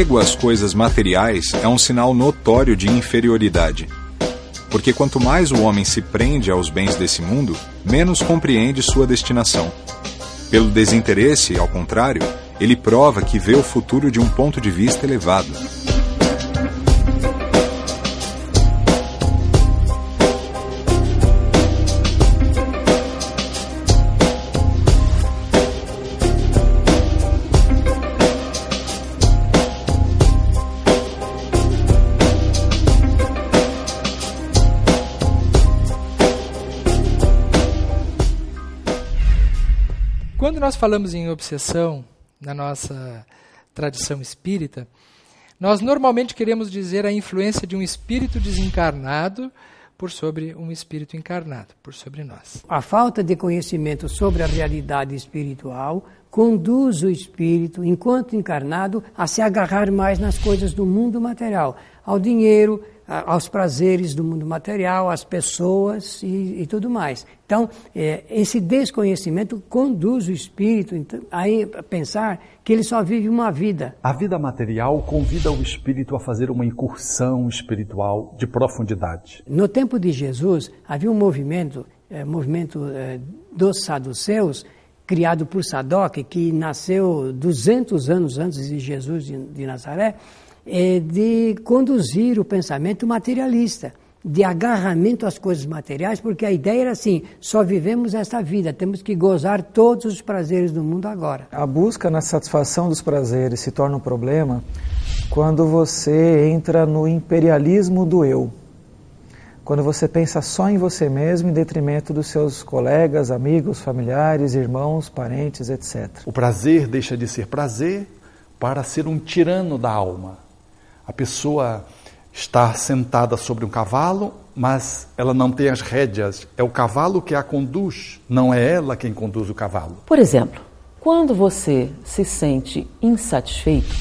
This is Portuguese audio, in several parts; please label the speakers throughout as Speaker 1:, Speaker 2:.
Speaker 1: Apego às coisas materiais é um sinal notório de inferioridade. Porque quanto mais o homem se prende aos bens desse mundo, menos compreende sua destinação. Pelo desinteresse, ao contrário, ele prova que vê o futuro de um ponto de vista elevado.
Speaker 2: Nós falamos em obsessão, na nossa tradição espírita, nós normalmente queremos dizer a influência de um espírito desencarnado por sobre um espírito encarnado, por sobre nós.
Speaker 3: A falta de conhecimento sobre a realidade espiritual conduz o espírito, enquanto encarnado, a se agarrar mais nas coisas do mundo material, ao dinheiro, aos prazeres do mundo material, às pessoas e, e tudo mais. Então, é, esse desconhecimento conduz o espírito então, a pensar que ele só vive uma vida.
Speaker 4: A vida material convida o espírito a fazer uma incursão espiritual de profundidade.
Speaker 3: No tempo de Jesus, havia um movimento, é, movimento é, dos saduceus, criado por Sadoc, que nasceu 200 anos antes de Jesus de, de Nazaré, é de conduzir o pensamento materialista, de agarramento às coisas materiais, porque a ideia era assim: só vivemos esta vida, temos que gozar todos os prazeres do mundo agora.
Speaker 5: A busca na satisfação dos prazeres se torna um problema quando você entra no imperialismo do eu. Quando você pensa só em você mesmo em detrimento dos seus colegas, amigos, familiares, irmãos, parentes, etc.
Speaker 4: O prazer deixa de ser prazer para ser um tirano da alma a pessoa está sentada sobre um cavalo, mas ela não tem as rédeas. É o cavalo que a conduz, não é ela quem conduz o cavalo.
Speaker 6: Por exemplo, quando você se sente insatisfeito,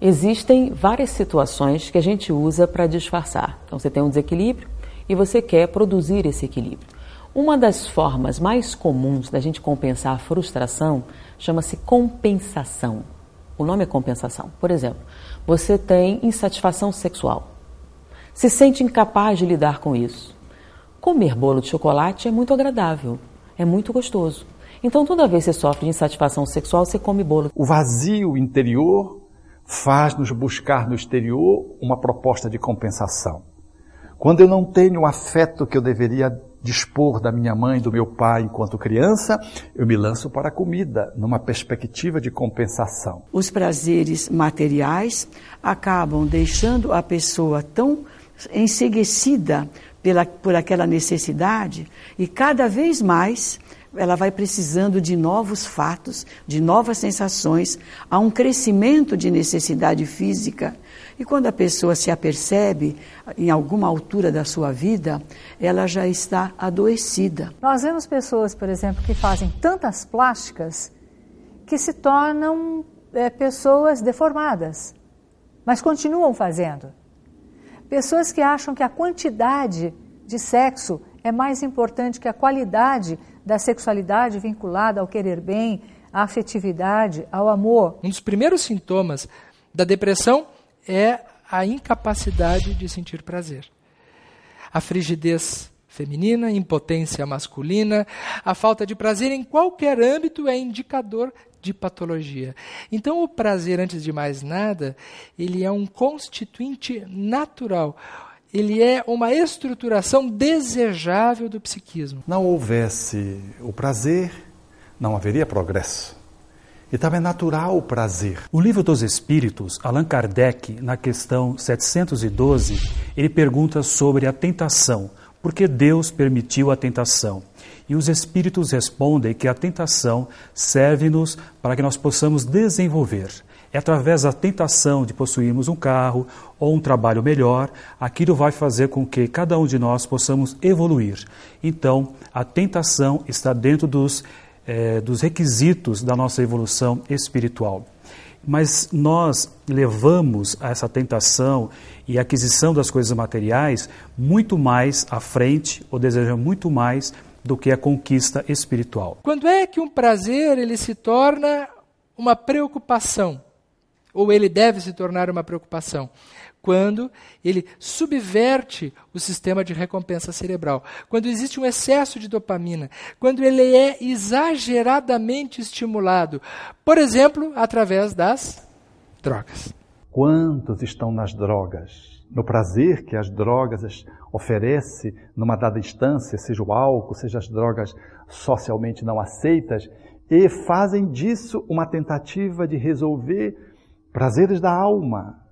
Speaker 6: existem várias situações que a gente usa para disfarçar. Então você tem um desequilíbrio e você quer produzir esse equilíbrio. Uma das formas mais comuns da gente compensar a frustração chama-se compensação. O nome é compensação. Por exemplo, você tem insatisfação sexual. Se sente incapaz de lidar com isso. Comer bolo de chocolate é muito agradável, é muito gostoso. Então, toda vez que você sofre de insatisfação sexual, você come bolo.
Speaker 4: O vazio interior faz-nos buscar no exterior uma proposta de compensação. Quando eu não tenho o afeto que eu deveria dispor da minha mãe, do meu pai enquanto criança, eu me lanço para a comida, numa perspectiva de compensação.
Speaker 7: Os prazeres materiais acabam deixando a pessoa tão enseguecida pela, por aquela necessidade e cada vez mais ela vai precisando de novos fatos, de novas sensações, há um crescimento de necessidade física e quando a pessoa se apercebe em alguma altura da sua vida, ela já está adoecida.
Speaker 8: Nós vemos pessoas, por exemplo, que fazem tantas plásticas que se tornam é, pessoas deformadas, mas continuam fazendo. Pessoas que acham que a quantidade de sexo é mais importante que a qualidade da sexualidade vinculada ao querer bem, à afetividade, ao amor.
Speaker 2: Um dos primeiros sintomas da depressão é a incapacidade de sentir prazer. A frigidez feminina, impotência masculina, a falta de prazer em qualquer âmbito é indicador de patologia. Então o prazer, antes de mais nada, ele é um constituinte natural. Ele é uma estruturação desejável do psiquismo.
Speaker 4: Não houvesse o prazer, não haveria progresso. Então é natural o prazer.
Speaker 9: O Livro dos Espíritos, Allan Kardec, na questão 712, ele pergunta sobre a tentação. Por que Deus permitiu a tentação? E os Espíritos respondem que a tentação serve-nos para que nós possamos desenvolver. É através da tentação de possuirmos um carro ou um trabalho melhor, aquilo vai fazer com que cada um de nós possamos evoluir. Então, a tentação está dentro dos é, dos requisitos da nossa evolução espiritual. Mas nós levamos essa tentação e aquisição das coisas materiais muito mais à frente, ou desejamos muito mais do que a conquista espiritual.
Speaker 2: Quando é que um prazer ele se torna uma preocupação? Ou ele deve se tornar uma preocupação? Quando ele subverte o sistema de recompensa cerebral, quando existe um excesso de dopamina, quando ele é exageradamente estimulado, por exemplo, através das drogas.
Speaker 4: Quantos estão nas drogas? No prazer que as drogas oferecem numa dada instância, seja o álcool, seja as drogas socialmente não aceitas, e fazem disso uma tentativa de resolver prazeres da alma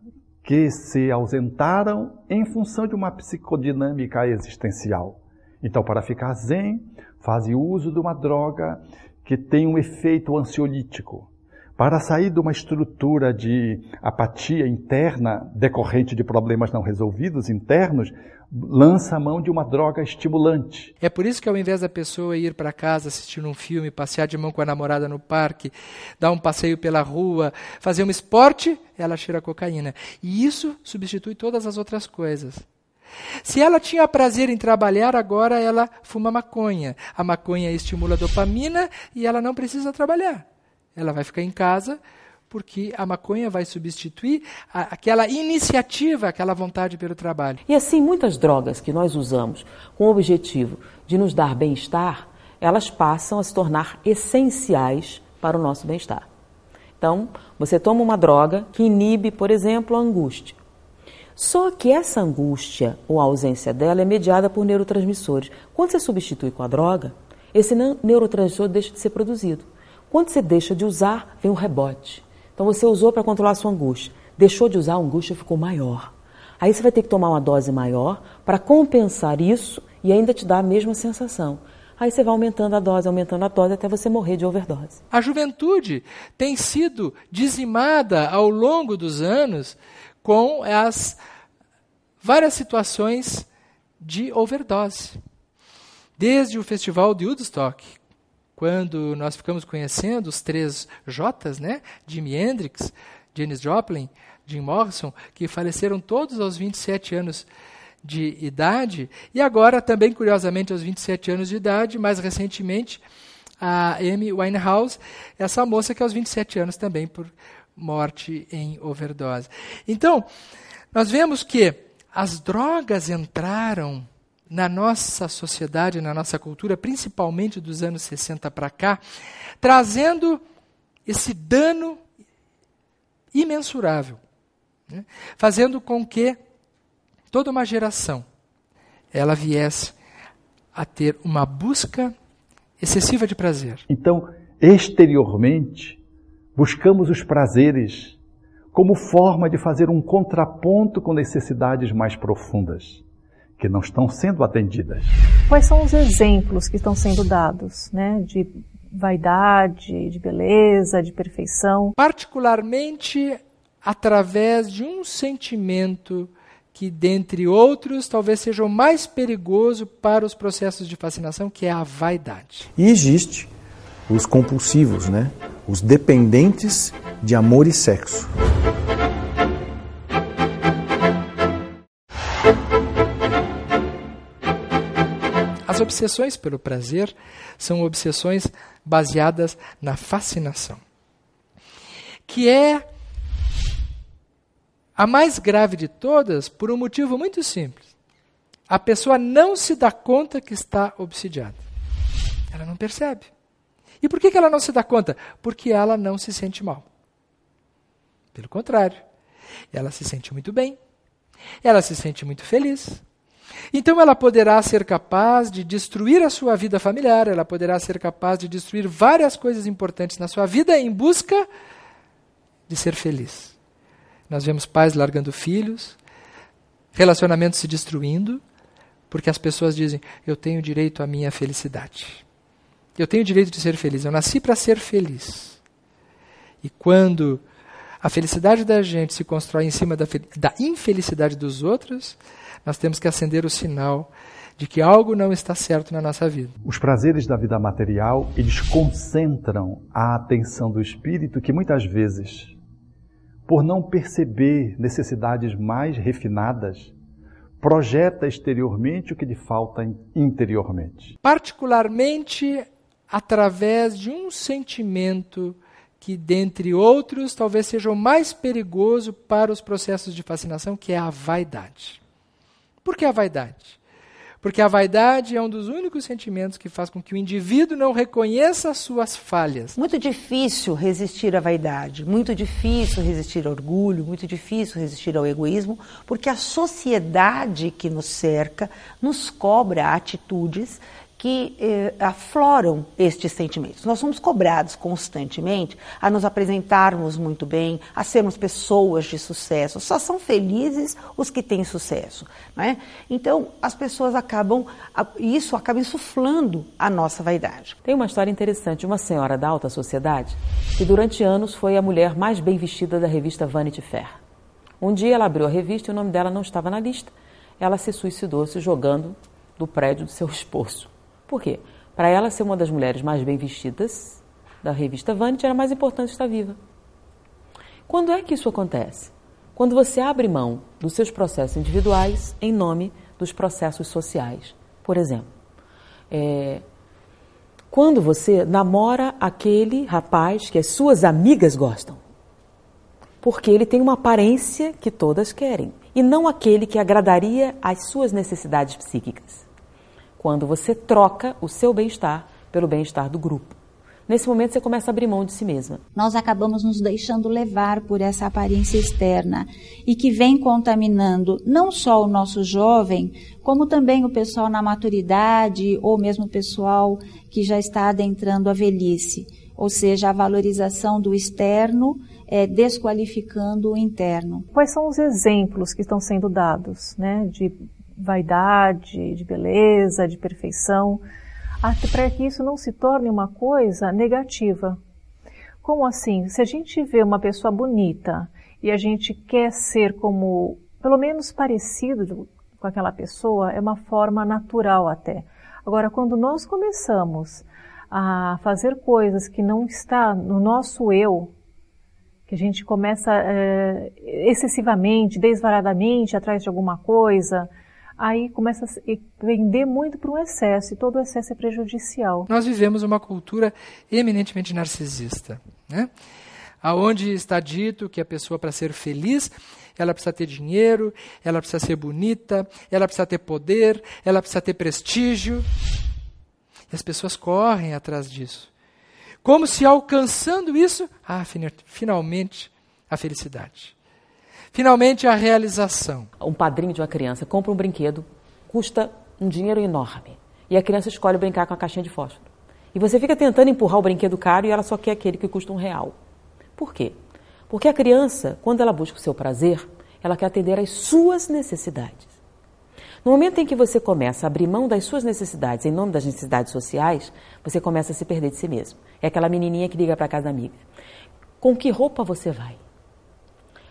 Speaker 4: que se ausentaram em função de uma psicodinâmica existencial. Então, para ficar zen, fazem uso de uma droga que tem um efeito ansiolítico. Para sair de uma estrutura de apatia interna decorrente de problemas não resolvidos internos, lança a mão de uma droga estimulante.
Speaker 2: É por isso que ao invés da pessoa ir para casa assistir um filme, passear de mão com a namorada no parque, dar um passeio pela rua, fazer um esporte, ela cheira cocaína. E isso substitui todas as outras coisas. Se ela tinha prazer em trabalhar, agora ela fuma maconha. A maconha estimula a dopamina e ela não precisa trabalhar. Ela vai ficar em casa porque a maconha vai substituir a, aquela iniciativa, aquela vontade pelo trabalho.
Speaker 6: E assim, muitas drogas que nós usamos com o objetivo de nos dar bem-estar, elas passam a se tornar essenciais para o nosso bem-estar. Então, você toma uma droga que inibe, por exemplo, a angústia. Só que essa angústia ou a ausência dela é mediada por neurotransmissores. Quando você substitui com a droga, esse neurotransmissor deixa de ser produzido. Quando você deixa de usar, vem o rebote. Então você usou para controlar a sua angústia. Deixou de usar, a angústia ficou maior. Aí você vai ter que tomar uma dose maior para compensar isso e ainda te dar a mesma sensação. Aí você vai aumentando a dose, aumentando a dose até você morrer de overdose.
Speaker 2: A juventude tem sido dizimada ao longo dos anos com as várias situações de overdose. Desde o festival de Woodstock, quando nós ficamos conhecendo os três Jotas, né? Jimi Hendrix, Janis Joplin, Jim Morrison, que faleceram todos aos 27 anos de idade, e agora também, curiosamente, aos 27 anos de idade, mais recentemente, a Amy Winehouse, essa moça que aos 27 anos também por morte em overdose. Então, nós vemos que as drogas entraram na nossa sociedade, na nossa cultura, principalmente dos anos 60 para cá, trazendo esse dano imensurável, né? fazendo com que toda uma geração ela viesse a ter uma busca excessiva de prazer.
Speaker 4: Então, exteriormente, buscamos os prazeres como forma de fazer um contraponto com necessidades mais profundas que não estão sendo atendidas.
Speaker 8: Quais são os exemplos que estão sendo dados, né, de vaidade, de beleza, de perfeição?
Speaker 2: Particularmente através de um sentimento que, dentre outros, talvez seja o mais perigoso para os processos de fascinação, que é a vaidade.
Speaker 10: E existe os compulsivos, né? Os dependentes de amor e sexo.
Speaker 2: As obsessões pelo prazer são obsessões baseadas na fascinação, que é a mais grave de todas por um motivo muito simples. A pessoa não se dá conta que está obsidiada. Ela não percebe. E por que ela não se dá conta? Porque ela não se sente mal. Pelo contrário, ela se sente muito bem, ela se sente muito feliz, então ela poderá ser capaz de destruir a sua vida familiar, ela poderá ser capaz de destruir várias coisas importantes na sua vida em busca de ser feliz. Nós vemos pais largando filhos, relacionamentos se destruindo, porque as pessoas dizem: Eu tenho direito à minha felicidade. Eu tenho direito de ser feliz. Eu nasci para ser feliz. E quando a felicidade da gente se constrói em cima da, da infelicidade dos outros, nós temos que acender o sinal de que algo não está certo na nossa vida.
Speaker 4: Os prazeres da vida material, eles concentram a atenção do espírito que muitas vezes, por não perceber necessidades mais refinadas, projeta exteriormente o que lhe falta interiormente.
Speaker 2: Particularmente através de um sentimento que, dentre outros, talvez seja o mais perigoso para os processos de fascinação, que é a vaidade. Por que a vaidade? Porque a vaidade é um dos únicos sentimentos que faz com que o indivíduo não reconheça as suas falhas.
Speaker 11: Muito difícil resistir à vaidade, muito difícil resistir ao orgulho, muito difícil resistir ao egoísmo, porque a sociedade que nos cerca nos cobra atitudes que eh, afloram estes sentimentos. Nós somos cobrados constantemente a nos apresentarmos muito bem, a sermos pessoas de sucesso. Só são felizes os que têm sucesso. Né? Então, as pessoas acabam, isso acaba insuflando a nossa vaidade.
Speaker 6: Tem uma história interessante. Uma senhora da alta sociedade, que durante anos foi a mulher mais bem vestida da revista Vanity Fair. Um dia ela abriu a revista e o nome dela não estava na lista. Ela se suicidou se jogando do prédio do seu esposo. Por quê? Para ela ser uma das mulheres mais bem vestidas da revista Vanity, era mais importante estar viva. Quando é que isso acontece? Quando você abre mão dos seus processos individuais em nome dos processos sociais. Por exemplo, é, quando você namora aquele rapaz que as suas amigas gostam, porque ele tem uma aparência que todas querem, e não aquele que agradaria às suas necessidades psíquicas quando você troca o seu bem-estar pelo bem-estar do grupo. Nesse momento você começa a abrir mão de si mesma.
Speaker 12: Nós acabamos nos deixando levar por essa aparência externa e que vem contaminando não só o nosso jovem, como também o pessoal na maturidade ou mesmo o pessoal que já está adentrando a velhice. Ou seja, a valorização do externo é, desqualificando o interno.
Speaker 8: Quais são os exemplos que estão sendo dados né, de vaidade, de beleza, de perfeição, para que isso não se torne uma coisa negativa. Como assim? Se a gente vê uma pessoa bonita e a gente quer ser como, pelo menos parecido com aquela pessoa, é uma forma natural até. Agora, quando nós começamos a fazer coisas que não está no nosso eu, que a gente começa é, excessivamente, desvaradamente atrás de alguma coisa, aí começa a vender muito para um excesso, e todo excesso é prejudicial.
Speaker 2: Nós vivemos uma cultura eminentemente narcisista, né? aonde está dito que a pessoa, para ser feliz, ela precisa ter dinheiro, ela precisa ser bonita, ela precisa ter poder, ela precisa ter prestígio. E as pessoas correm atrás disso. Como se alcançando isso, ah, finalmente, a felicidade. Finalmente, a realização.
Speaker 6: Um padrinho de uma criança compra um brinquedo, custa um dinheiro enorme. E a criança escolhe brincar com a caixinha de fósforo. E você fica tentando empurrar o brinquedo caro e ela só quer aquele que custa um real. Por quê? Porque a criança, quando ela busca o seu prazer, ela quer atender às suas necessidades. No momento em que você começa a abrir mão das suas necessidades em nome das necessidades sociais, você começa a se perder de si mesmo. É aquela menininha que liga para casa da amiga. Com que roupa você vai?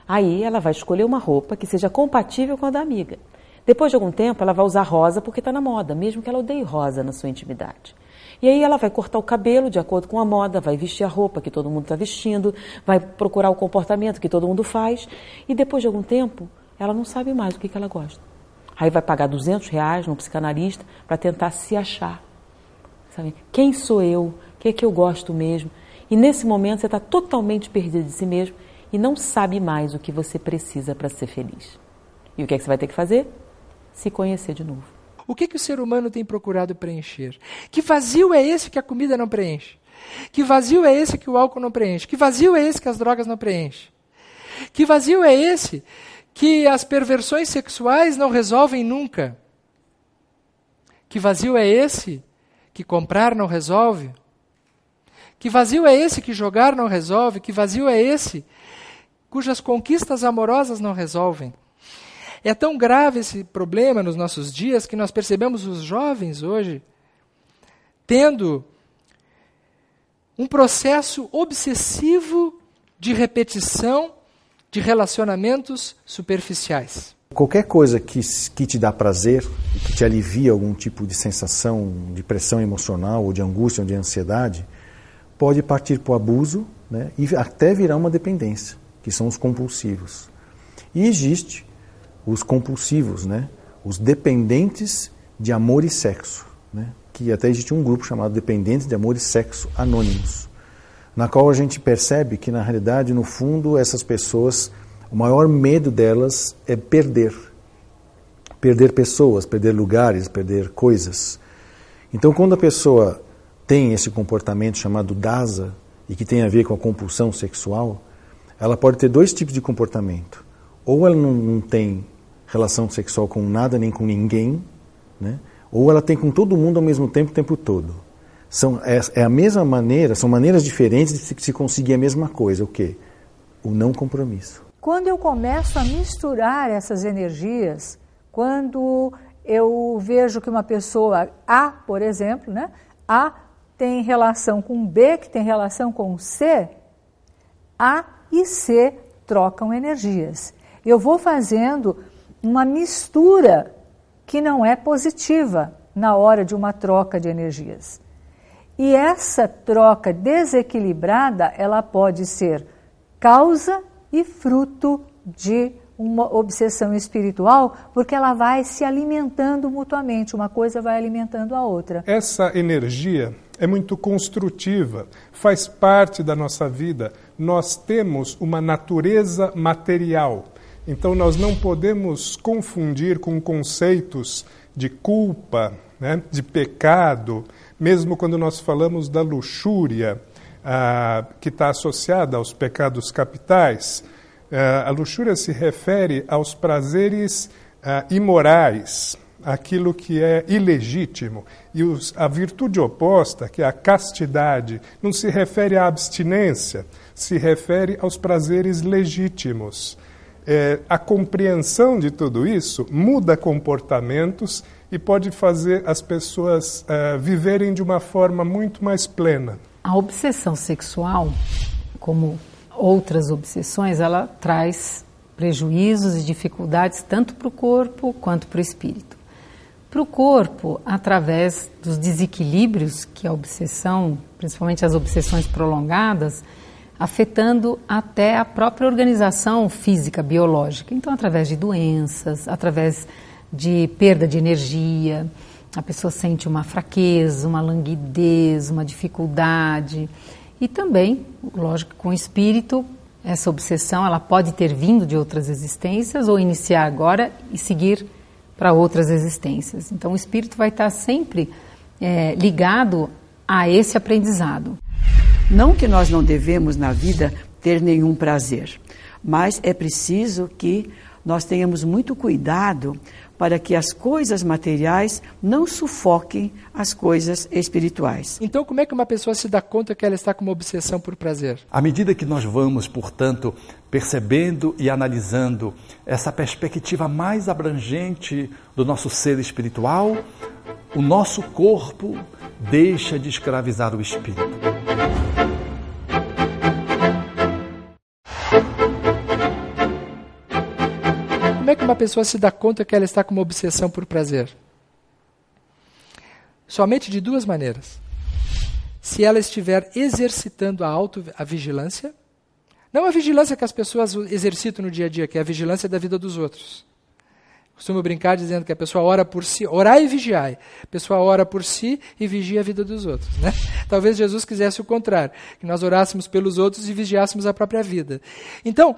Speaker 6: Aí ela vai escolher uma roupa que seja compatível com a da amiga. Depois de algum tempo, ela vai usar rosa porque está na moda, mesmo que ela odeie rosa na sua intimidade. E aí ela vai cortar o cabelo de acordo com a moda, vai vestir a roupa que todo mundo está vestindo, vai procurar o comportamento que todo mundo faz. E depois de algum tempo, ela não sabe mais o que, que ela gosta. Aí vai pagar 200 reais num psicanalista para tentar se achar. Sabe? Quem sou eu? O que é que eu gosto mesmo? E nesse momento você está totalmente perdido de si mesmo e não sabe mais o que você precisa para ser feliz. E o que é que você vai ter que fazer? Se conhecer de novo.
Speaker 2: O que, que o ser humano tem procurado preencher? Que vazio é esse que a comida não preenche? Que vazio é esse que o álcool não preenche? Que vazio é esse que as drogas não preenchem? Que vazio é esse que as perversões sexuais não resolvem nunca? Que vazio é esse que comprar não resolve? Que vazio é esse que jogar não resolve? Que vazio é esse cujas conquistas amorosas não resolvem. É tão grave esse problema nos nossos dias que nós percebemos os jovens hoje tendo um processo obsessivo de repetição de relacionamentos superficiais.
Speaker 10: Qualquer coisa que, que te dá prazer, que te alivia algum tipo de sensação de pressão emocional, ou de angústia, ou de ansiedade, pode partir para o abuso né, e até virar uma dependência que são os compulsivos. E existe os compulsivos, né? os dependentes de amor e sexo, né? que até existe um grupo chamado Dependentes de Amor e Sexo Anônimos. na qual a gente percebe que, na realidade, no fundo, essas pessoas, o maior medo delas é perder. Perder pessoas, perder lugares, perder coisas. Então, quando a pessoa tem esse comportamento chamado DASA, e que tem a ver com a compulsão sexual, ela pode ter dois tipos de comportamento. Ou ela não, não tem relação sexual com nada nem com ninguém, né? ou ela tem com todo mundo ao mesmo tempo o tempo todo. São, é, é, a mesma maneira, são maneiras diferentes de se, se conseguir a mesma coisa. O quê? O não compromisso.
Speaker 8: Quando eu começo a misturar essas energias, quando eu vejo que uma pessoa A, por exemplo, né? A tem relação com B, que tem relação com C, A e C trocam energias. Eu vou fazendo uma mistura que não é positiva na hora de uma troca de energias. E essa troca desequilibrada, ela pode ser causa e fruto de uma obsessão espiritual, porque ela vai se alimentando mutuamente, uma coisa vai alimentando a outra.
Speaker 13: Essa energia é muito construtiva, faz parte da nossa vida. Nós temos uma natureza material. Então nós não podemos confundir com conceitos de culpa, né, de pecado, mesmo quando nós falamos da luxúria, ah, que está associada aos pecados capitais, ah, a luxúria se refere aos prazeres ah, imorais, aquilo que é ilegítimo. E os, a virtude oposta, que é a castidade, não se refere à abstinência, se refere aos prazeres legítimos. É, a compreensão de tudo isso muda comportamentos e pode fazer as pessoas uh, viverem de uma forma muito mais plena.
Speaker 14: A obsessão sexual, como outras obsessões, ela traz prejuízos e dificuldades tanto para o corpo quanto para o espírito. Para o corpo, através dos desequilíbrios que a obsessão, principalmente as obsessões prolongadas, afetando até a própria organização física, biológica. Então, através de doenças, através de perda de energia, a pessoa sente uma fraqueza, uma languidez, uma dificuldade. E também, lógico, com o espírito, essa obsessão ela pode ter vindo de outras existências ou iniciar agora e seguir para outras existências. Então, o espírito vai estar sempre é, ligado a esse aprendizado.
Speaker 7: Não que nós não devemos na vida ter nenhum prazer, mas é preciso que nós tenhamos muito cuidado para que as coisas materiais não sufoquem as coisas espirituais.
Speaker 2: Então, como é que uma pessoa se dá conta que ela está com uma obsessão por prazer?
Speaker 4: À medida que nós vamos, portanto, percebendo e analisando essa perspectiva mais abrangente do nosso ser espiritual, o nosso corpo deixa de escravizar o espírito.
Speaker 2: é que uma pessoa se dá conta que ela está com uma obsessão por prazer? Somente de duas maneiras. Se ela estiver exercitando a auto-vigilância, não a vigilância que as pessoas exercitam no dia a dia, que é a vigilância da vida dos outros. Costumo brincar dizendo que a pessoa ora por si, orar e vigiar. A pessoa ora por si e vigia a vida dos outros. Né? Talvez Jesus quisesse o contrário, que nós orássemos pelos outros e vigiássemos a própria vida. Então,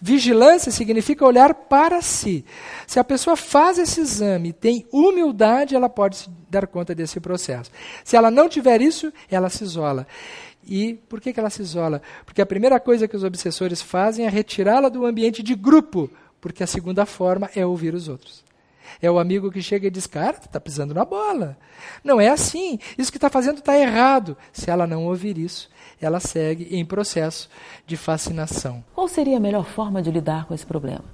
Speaker 2: vigilância significa olhar para si. Se a pessoa faz esse exame, tem humildade, ela pode se dar conta desse processo. Se ela não tiver isso, ela se isola. E por que, que ela se isola? Porque a primeira coisa que os obsessores fazem é retirá-la do ambiente de grupo porque a segunda forma é ouvir os outros. É o amigo que chega e diz: Cara, tu está pisando na bola. Não é assim. Isso que está fazendo está errado. Se ela não ouvir isso, ela segue em processo de fascinação.
Speaker 6: Qual seria a melhor forma de lidar com esse problema?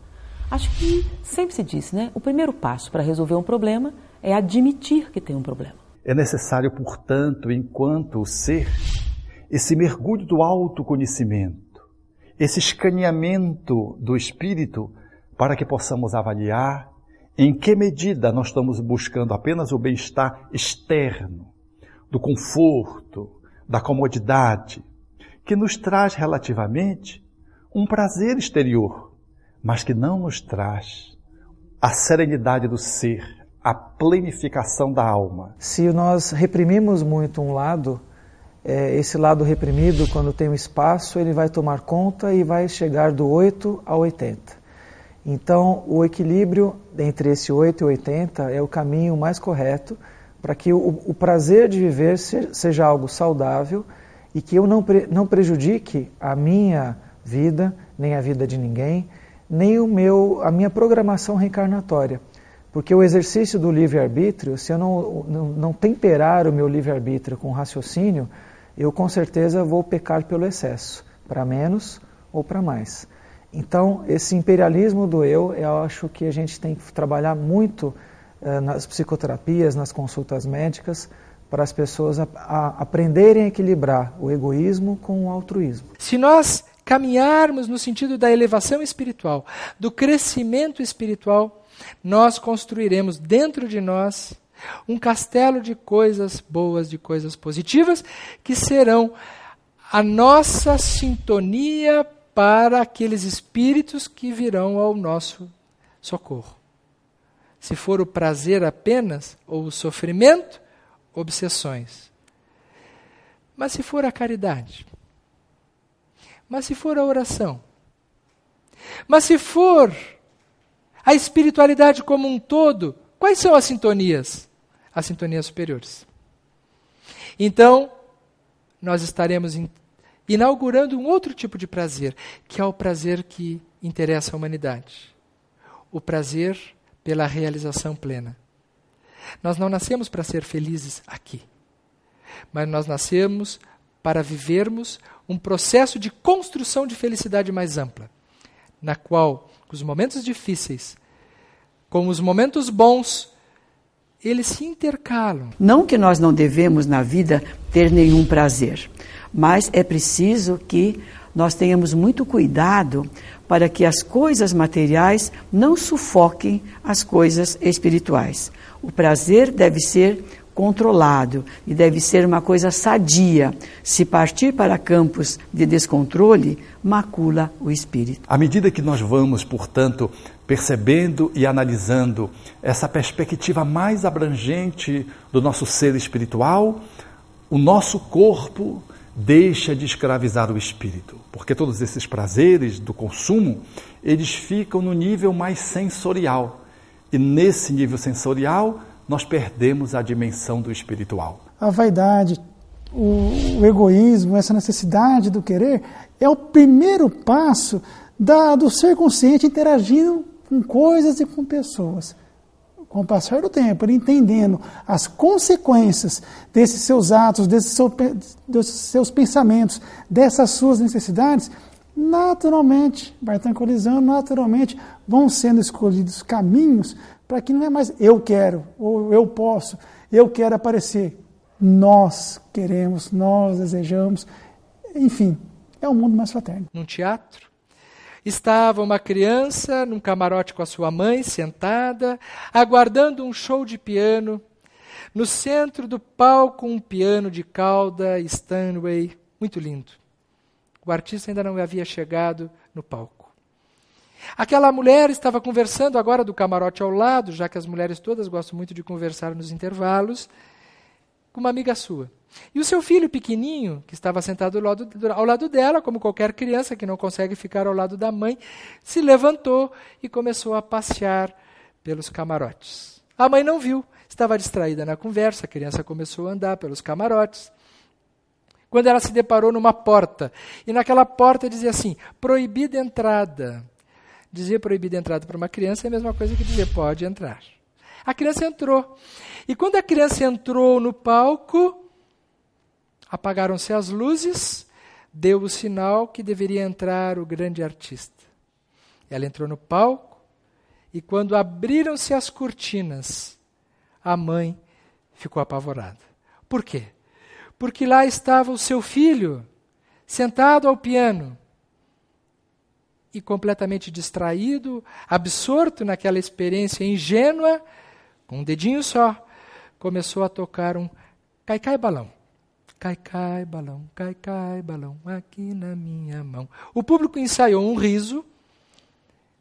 Speaker 6: Acho que sempre se disse, né? O primeiro passo para resolver um problema é admitir que tem um problema.
Speaker 4: É necessário, portanto, enquanto ser, esse mergulho do autoconhecimento, esse escaneamento do espírito para que possamos avaliar em que medida nós estamos buscando apenas o bem-estar externo, do conforto, da comodidade, que nos traz relativamente um prazer exterior, mas que não nos traz a serenidade do ser, a plenificação da alma.
Speaker 5: Se nós reprimimos muito um lado, é, esse lado reprimido, quando tem um espaço, ele vai tomar conta e vai chegar do 8 a 80. Então, o equilíbrio entre esse 8 e 80 é o caminho mais correto para que o, o, prazer de viver seja algo saudável e que eu não, pre, não prejudique a minha vida, nem a vida de ninguém, nem o meu, a minha programação reencarnatória. Porque o exercício do livre-arbítrio, se eu não, não, não temperar o meu livre-arbítrio com raciocínio, eu com certeza vou pecar pelo excesso, para menos ou para mais. Então, esse imperialismo do eu, eu acho que a gente tem que trabalhar muito eh, nas psicoterapias, nas consultas médicas, para as pessoas a, a aprenderem a equilibrar o egoísmo com o altruísmo.
Speaker 2: Se nós caminharmos no sentido da elevação espiritual, do crescimento espiritual, nós construiremos dentro de nós um castelo de coisas boas, de coisas positivas, que serão a nossa sintonia para aqueles espíritos que virão ao nosso socorro. Se for o prazer apenas, ou o sofrimento, obsessões. Mas se for a caridade, mas se for a oração, mas se for a espiritualidade como um todo, quais são as sintonias? As sintonias superiores. Então, nós estaremos inaugurando um outro tipo de prazer, que é o prazer que interessa a humanidade. O prazer pela realização plena. Nós não nascemos para ser felizes aqui, mas nós nascemos para vivermos um processo de construção de felicidade mais ampla, na qual os momentos difíceis, com os momentos bons, eles se intercalam.
Speaker 7: Não que nós não devemos na vida ter nenhum prazer, mas é preciso que nós tenhamos muito cuidado para que as coisas materiais não sufoquem as coisas espirituais. O prazer deve ser controlado e deve ser uma coisa sadia. Se partir para campos de descontrole, macula o espírito.
Speaker 4: À medida que nós vamos, portanto, percebendo e analisando essa perspectiva mais abrangente do nosso ser espiritual, o nosso corpo deixa de escravizar o espírito, porque todos esses prazeres do consumo, eles ficam no nível mais sensorial. E nesse nível sensorial, nós perdemos a dimensão do espiritual.
Speaker 15: A vaidade, o, o egoísmo, essa necessidade do querer, é o primeiro passo da, do ser consciente interagindo com coisas e com pessoas com o passar do tempo, ele entendendo as consequências desses seus atos, desses, desses seus pensamentos, dessas suas necessidades, naturalmente, vai tranquilizando, naturalmente vão sendo escolhidos caminhos para que não é mais eu quero, ou eu posso, eu quero aparecer. Nós queremos, nós desejamos, enfim, é um mundo mais fraterno.
Speaker 2: Num teatro, Estava uma criança num camarote com a sua mãe, sentada, aguardando um show de piano. No centro do palco, um piano de cauda Stanway, muito lindo. O artista ainda não havia chegado no palco. Aquela mulher estava conversando agora do camarote ao lado, já que as mulheres todas gostam muito de conversar nos intervalos, com uma amiga sua. E o seu filho pequenininho, que estava sentado ao lado, ao lado dela, como qualquer criança que não consegue ficar ao lado da mãe, se levantou e começou a passear pelos camarotes. A mãe não viu, estava distraída na conversa, a criança começou a andar pelos camarotes. Quando ela se deparou numa porta, e naquela porta dizia assim: proibida entrada. Dizer proibida entrada para uma criança é a mesma coisa que dizer pode entrar. A criança entrou. E quando a criança entrou no palco, Apagaram-se as luzes, deu o sinal que deveria entrar o grande artista. Ela entrou no palco e, quando abriram-se as cortinas, a mãe ficou apavorada. Por quê? Porque lá estava o seu filho, sentado ao piano, e completamente distraído, absorto naquela experiência ingênua, com um dedinho só, começou a tocar um cai-cai balão. Cai, cai, balão, cai, cai, balão, aqui na minha mão. O público ensaiou um riso,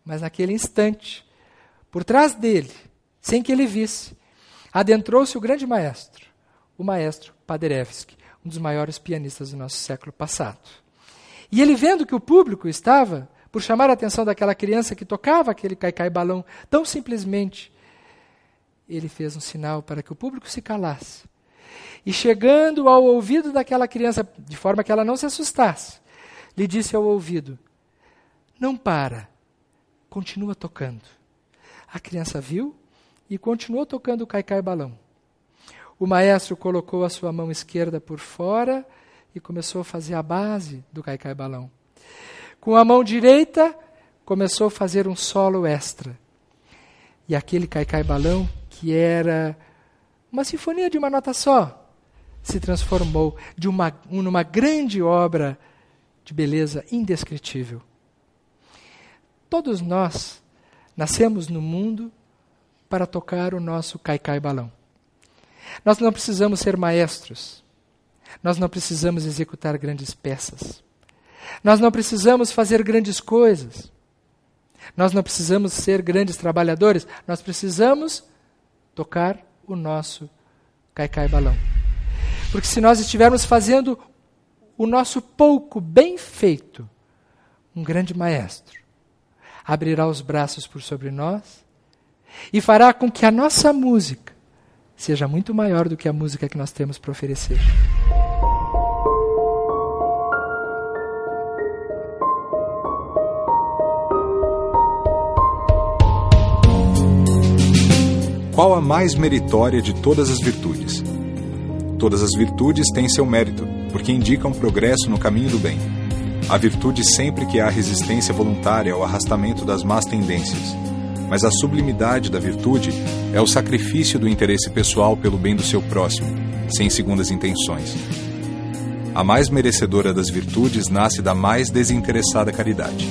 Speaker 2: mas naquele instante, por trás dele, sem que ele visse, adentrou-se o grande maestro, o maestro Paderewski, um dos maiores pianistas do nosso século passado. E ele, vendo que o público estava por chamar a atenção daquela criança que tocava aquele caicai balão tão simplesmente, ele fez um sinal para que o público se calasse. E chegando ao ouvido daquela criança, de forma que ela não se assustasse, lhe disse ao ouvido: Não para, continua tocando. A criança viu e continuou tocando o caicai balão. O maestro colocou a sua mão esquerda por fora e começou a fazer a base do caicai balão. Com a mão direita, começou a fazer um solo extra. E aquele caicai balão, que era uma sinfonia de uma nota só, se transformou de uma, numa grande obra de beleza indescritível. Todos nós nascemos no mundo para tocar o nosso caicai balão. Nós não precisamos ser maestros. Nós não precisamos executar grandes peças. Nós não precisamos fazer grandes coisas. Nós não precisamos ser grandes trabalhadores. Nós precisamos tocar o nosso caicai balão. Porque se nós estivermos fazendo o nosso pouco bem feito, um grande maestro abrirá os braços por sobre nós e fará com que a nossa música seja muito maior do que a música que nós temos para oferecer.
Speaker 9: Qual a mais meritória de todas as virtudes? Todas as virtudes têm seu mérito, porque indicam progresso no caminho do bem. A virtude sempre que há resistência voluntária ao arrastamento das más tendências mas a sublimidade da virtude é o sacrifício do interesse pessoal pelo bem do seu próximo, sem segundas intenções. A mais merecedora das virtudes nasce da mais desinteressada caridade.